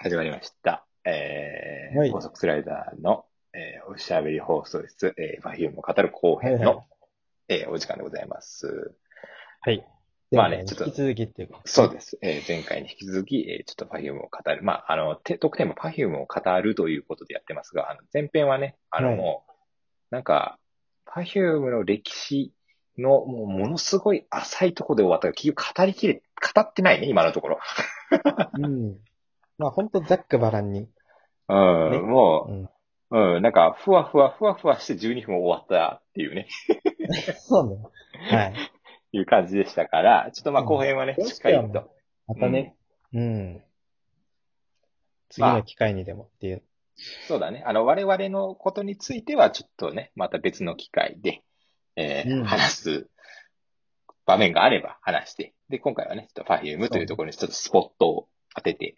始まりました。えーはい高速スライダーの、えーおしゃべり放送室、えー、パフュームを語る後編の、はいはいえーお時間でございます。はい。まあねちょっと引き続きっていうか。そうです。えー前回に引き続き、えーちょっとパフュームを語る。まあ、あの、て特典もパフュームを語るということでやってますが、あの前編はね、あの、はいなんか、パフュームの歴史の、もう、ものすごい浅いところで終わったが、結局語りきれ、語ってないね、今のところ。うん。まあ本当ざっくばらんに。うん、ねもうん。う、うん、なんか、ふわふわふわふわして12分終わったっていうね、そうね。はい。いう感じでしたから、ちょっとまあうん後編はね、どうしっかりと。またね。うん。次の機会にでもっていう。そうだね。あの、我々のことについては、ちょっとね、また別の機会で、えーうん話す場面があれば話して、で、今回はね、ちょっと Perfume というところにちょっとスポットを当てて、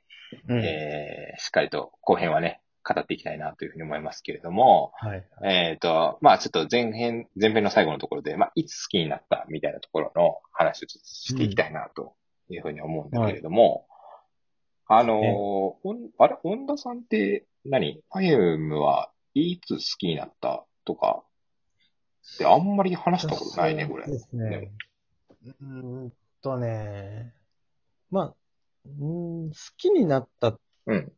うん。えーしっかりと後編はね、語っていきたいなというふうに思いますけれども、はい。えっ、と、まあちょっと前編、前編の最後のところで、まあいつ好きになったみたいなところの話をしていきたいなというふうに思うんだけれども、あのーねおんあれ、本田さんって何、パフュームはいつ好きになったとかってあんまり話したことないね、これそう。ですね。うーんとね。まあ、うーん好きになったっうん。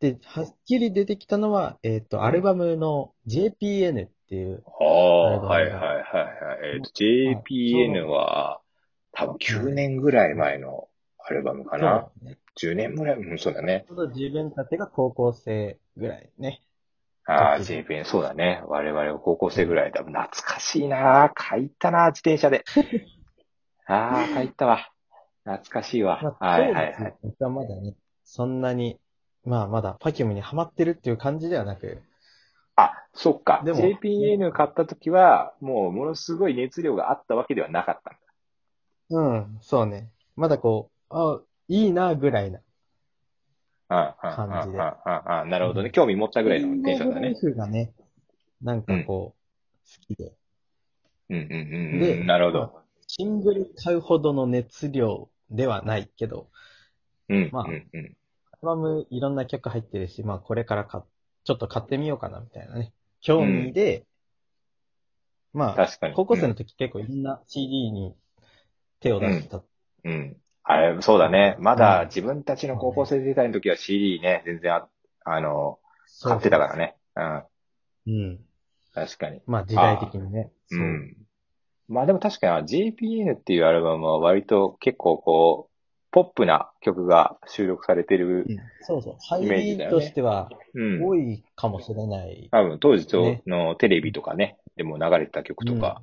て、はっきり出てきたのは、えっ、と、アルバムの JPN っていう、ああ、はいはいはいはい。えっ、と、JPN は多分9年ぐらい前のアルバムかな。そうね10年ぐらい、うん、そうだね。ちょうど自分たちが高校生ぐらいね。ああ、時 JPN、そうだね。我々は高校生ぐらいだ。懐かしいな書いたな自転車で。ああ、書いたわ。懐かしいわ。まあ、はいはいはい。僕はまだね、そんなに、まあまだパキュムにハマってるっていう感じではなく、あ、そっか。でも JPN 買った時は、もうものすごい熱量があったわけではなかったんだ。うん、そうね。まだこう、あ、いいな、ぐらいな。感じでああ、ああ、なるほどね。興味持ったぐらいのテンションだね。ライフがね、なんかこう、好きで。うんうんうんうでん。なるほど。シングル買うほどの熱量ではないけど、うん。まあうんうん。アルバムいろんな曲入ってるし、まあこれからか、ちょっと買ってみようかな、みたいなね。興味で、まあ、確かに。高校生の時結構いろんな CD に手を出した。うん。あれ、そうだね。まだ自分たちの高校生時代の時は CD ね、全然あ、あの、買ってたからね。うん。うん。確かに。まあ時代的にね。うんまあでも確かに JPN っていうアルバムは割と結構こう、ポップな曲が収録されてる。うんそうそう。入イメーとしてはうん。多いかもしれない。多分当時ねのテレビとかね、でも流れてた曲とか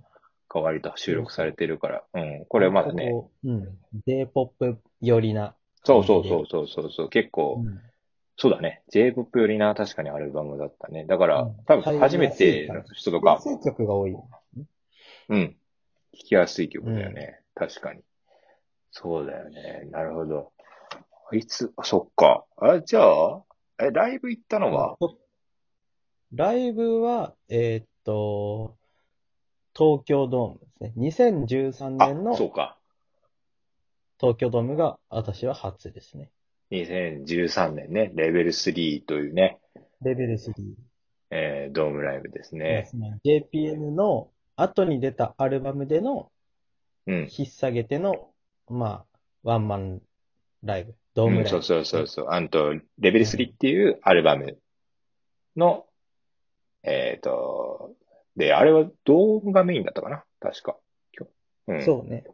が割と収録されてるから。うん。これまだね。こう。うん。J-POP 寄りな。そうそうそうそうそうそう。結構、うんそうだね。J-POP よりな、確かにアルバムだったね。だから、うん多分初めての人とか安、い曲が多い。うん。聴きやすい曲だよね。確かに。そうだよね。なるほど。いつ、あそっか。あ、じゃあ、え、ライブ行ったのは？ライブは、えーっと、東京ドームですね。2013年あ、のそうか。東京ドームが私は初ですね。2013年ね、レベル3というね、レベル3。えードームライブですね。JPN の後に出たアルバムでのうん。引っ提げての、まあ、ワンマンライブ、ドームライブ。うんそうそうそうそう。あんと、レベル3っていうアルバムの、えっ、と、で、あれはドームがメインだったかな？確か。きょうん。そうね。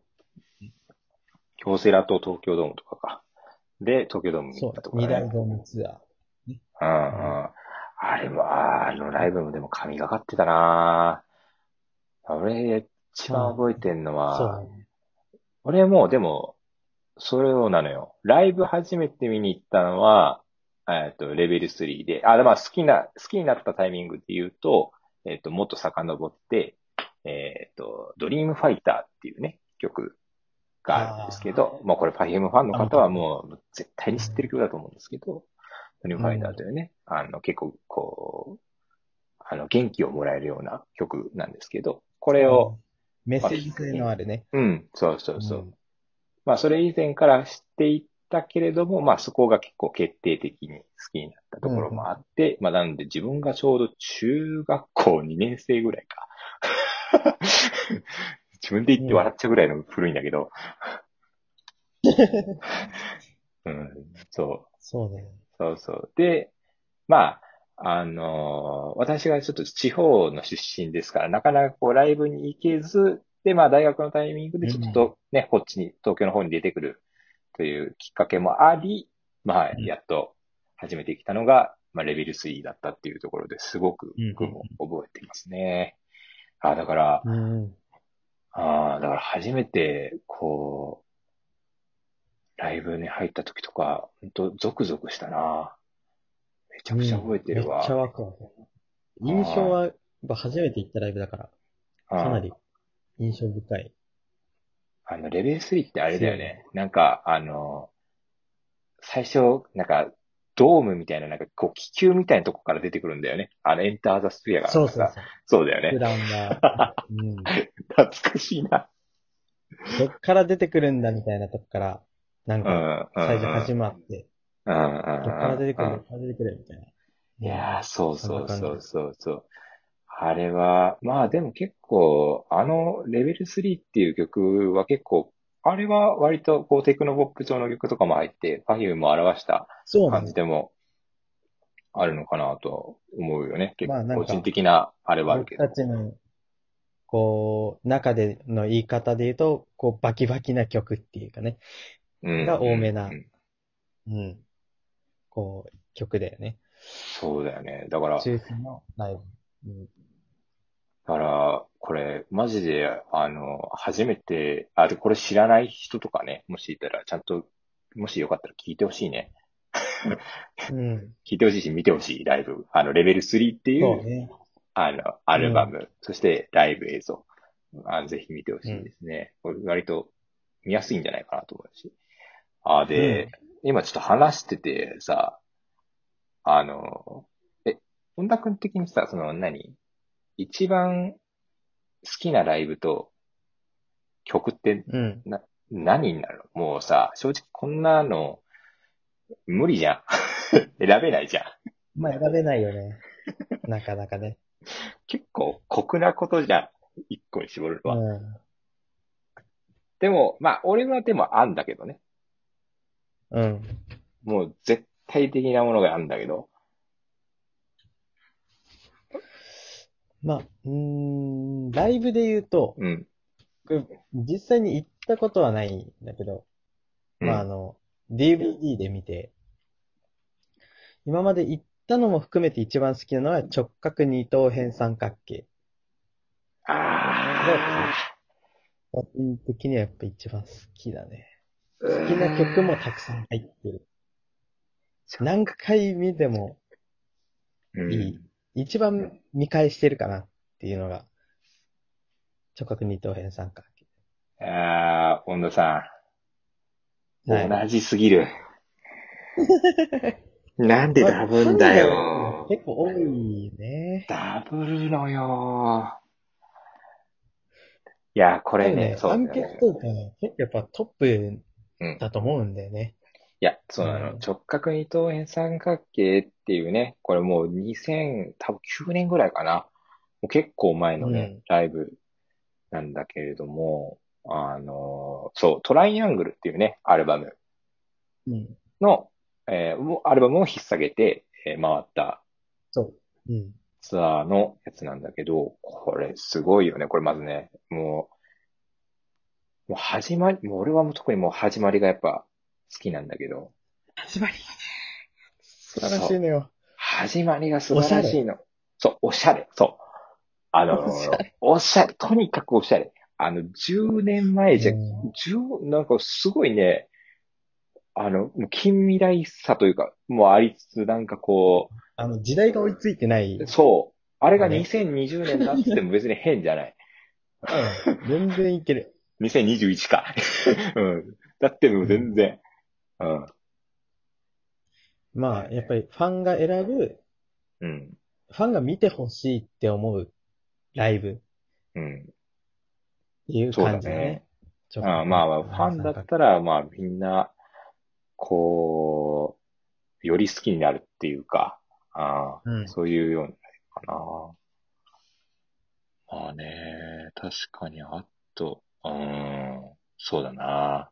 京セラと東京ドームとかか。で、東京ドームにそう行ったと。かね。二大ドームツアー。うんうん。あれは、あのライブもでも神がかってたな俺、一番覚えてんのは、そうね。俺も、でも、それをなのよ。ライブ初めて見に行ったのは、えっと、レベル3で、あ、まあ好きな、好きになったタイミングで言うと、えっと、もっと遡って、えっと、ドリームファイターっていうね、曲があるんですけど、まあこれ Perfume ファンの方はもう絶対に知ってる曲だと思うんですけど、ドリームファイターというね、あの、結構こう、あの、元気をもらえるような曲なんですけど、これを、メッセージ性のあるね。うん、そうそうそう。んまあ、それ以前から知っていったけれども、まあそこが結構決定的に好きになったところもあって、まあなんで自分がちょうど中学校2年生ぐらいか。自分で言って笑っちゃうぐらいの古いんだけど。うん、そう。そうだよ。そうそう。で、まあ、あのー私がちょっと地方の出身ですから、なかなかこうライブに行けず、で、まあ大学のタイミングでちょっとね、こっちに、東京の方に出てくるというきっかけもあり、まあ、うんやっと始めてきたのが、まあレベル3だったっていうところですごくうん僕も覚えてますね。あ、だから、うん。ああ、だから初めて、こう、ライブに入った時とか、ほんとゾクゾクしたな。めちゃくちゃ覚えてるわ。めっちゃワクワク。印象は、やっぱ初めて行ったライブだから、かなり印象深い。あの、レベル3ってあれだよね。なんか、あの、最初、なんか、ドームみたいな、なんか、こう、気球みたいなとこから出てくるんだよね。あの、エンターザスピアが。そうそうそう。そうだよね。普段が、うん。懐かしいな。どっから出てくるんだみたいなとこから、なん。か、最初始まって、うん。うん。どっから出てくる、うんどっから出てくるみたいな。いやー、そうそうそうそうそう。あれは、まあでも結構、あの、レベル3っていう曲は結構、あれは割とこうテクノポップ調の曲とかも入って、Perfume も表した感。じでもあるのかなと思うよね。結構個人的なあれはあるけど僕た。ちの、こう、中での言い方で言うと、こう、バキバキな曲っていうかね、うんが多めなうんうん。こう、曲だよね。そうだよね。だから、中心のライブ。うん。だから、これ、マジで、あの、初めて、あ、で、これ知らない人とかね、もしいたら、ちゃんと、もしよかったら聞いてほしいね。うん。聞いてほしいし、見てほしい、ライブ。あの、レベル3っていう、そうね。あの、アルバム、そしてライブ映像。あのぜひ見てほしいですね。これ割と見やすいんじゃないかなと思うし。あ、で、今ちょっと話しててさ、あの、え、本田君的にさ、その何？一番好きなライブと曲ってうん。何になるの？もうさ、正直こんなの無理じゃん。選べないじゃん。まあ、選べないよね。なかなかね。結構酷なことじゃん。一個に絞るのは。うん。でも、まあ、俺はでもあんだけどね。うん。もう絶対的なものがあんだけど。まあ、うーん、ライブで言うと、うん。僕実際に行ったことはないんだけど、うんまあ、あの、DVD で見て、今まで行ったのも含めて一番好きなのは直角二等辺三角形。あ個人的にはやっぱ一番好きだね。あ。好きな曲もたくさん入ってる。何回見てもうんいい一番見返してるかなっていうのが、直角二等辺三角形。ああ、温度さん。はい同じすぎる。なんでダブんだよ。結構多いね。ダブるのよ。いや、これね、そうだアン。ケートとやっぱトップうんだと思うんだよね。いや、そうなの。うん直角二等辺三角形っていうね、これもう2000、多分9年ぐらいかな。もう結構前のね、うんライブなんだけれども、あの、そう、トライアングルっていうね、アルバムうん。の、えーアルバムを引っ提げて、えー回ったそう。うん。ツアーのやつなんだけど、これすごいよね。これまずね、もう、もう始まり、もう俺はもう特にもう始まりがやっぱ好きなんだけど、始まりがね。素晴らしいのよ。始まりが素晴らしいの。そう、おしゃれ。そう。あのー、おしゃれ。とにかくおしゃれ。あの、10年前じゃ、うん10、なんかすごいね、あの、もう近未来さというか、もうありつつ、なんかこあの、時代が追いついてない。う、そう。あれがね2020年だっつっても別に変じゃない。うん。全然いける。2021か。うん。だってもう全然。うん。まあ、やっぱりファンが選ぶ、うん。ファンが見てほしいって思うライブっうん。ていう感じだね。ちょっとあまあまあ、ファンだったら、まあみんな、こう、より好きになるっていうか、あーうんそういうようなかな。まあね、確かに、あと、うーん、そうだな。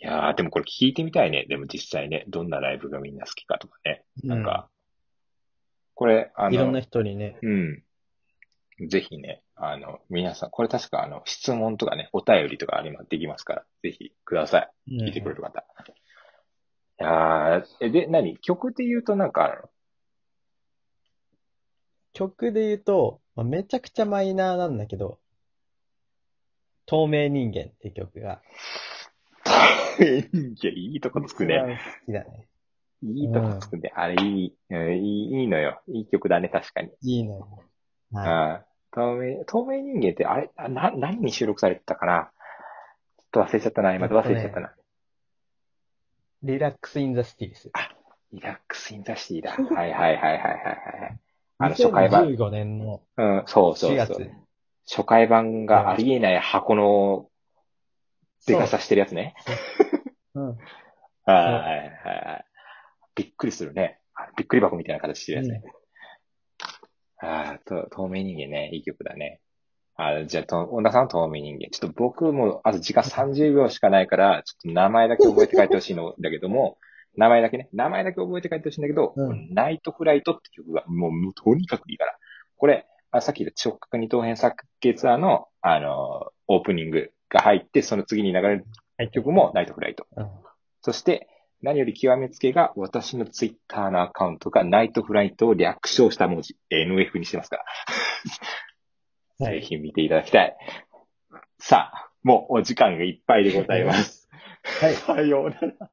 いやー、でもこれ聞いてみたいね。でも実際ね、どんなライブがみんな好きかとかね。なんか、これ、あの、いろんな人にね。うん。ぜひね、あの、皆さん、これ確かあの、質問とかね、お便りとかありま、できますから、ぜひください。聞いてくれる方。いやー、え、で、何？曲で言うとなんかあるの？曲で言うと、まあ、めちゃくちゃマイナーなんだけど、透明人間って曲が、いや、いいとこつくね。一番好きだね。いいとこつくね。あれ、いい、うんいい、いいのよ。いい曲だね、確かに。いいのよ。はい。ああ透明、透明人間って、あれ、あな、何に収録されてたかな？ちょっと忘れちゃったな。今忘れちゃったな。 Relax In The City です。 Relax In The City だ。はいはいはいはいはいはい。あの、初回版。2015年のうん、そうそう4そう月。。初回版がありえない箱の、でかさしてるやつね。うん。はいはいはい。びっくりするね。あびっくり箱みたいな形してるやつね。ああ、と、透明人間ね、いい曲だね。あじゃあ、と、小田さんは透明人間。ちょっと僕も、あと時間30秒しかないから、ちょっと名前だけ覚えて帰ってほしいのだけども、名前だけね、名前だけ覚えて帰ってほしいんだけど、うんナイトフライトって曲が、もう、もうとにかくいいから。これ、あさっき言った直角二等辺作系ツアーの、あの、オープニングが入って、その次に流れる曲もナイトフライト。うんそして、何より極めつけが、私のツイッターのアカウントがナイトフライトを略称した文字、NF にしてますから。はいぜひ見ていただきたい。さあ、もうお時間がいっぱいでございます。はい。さようなら。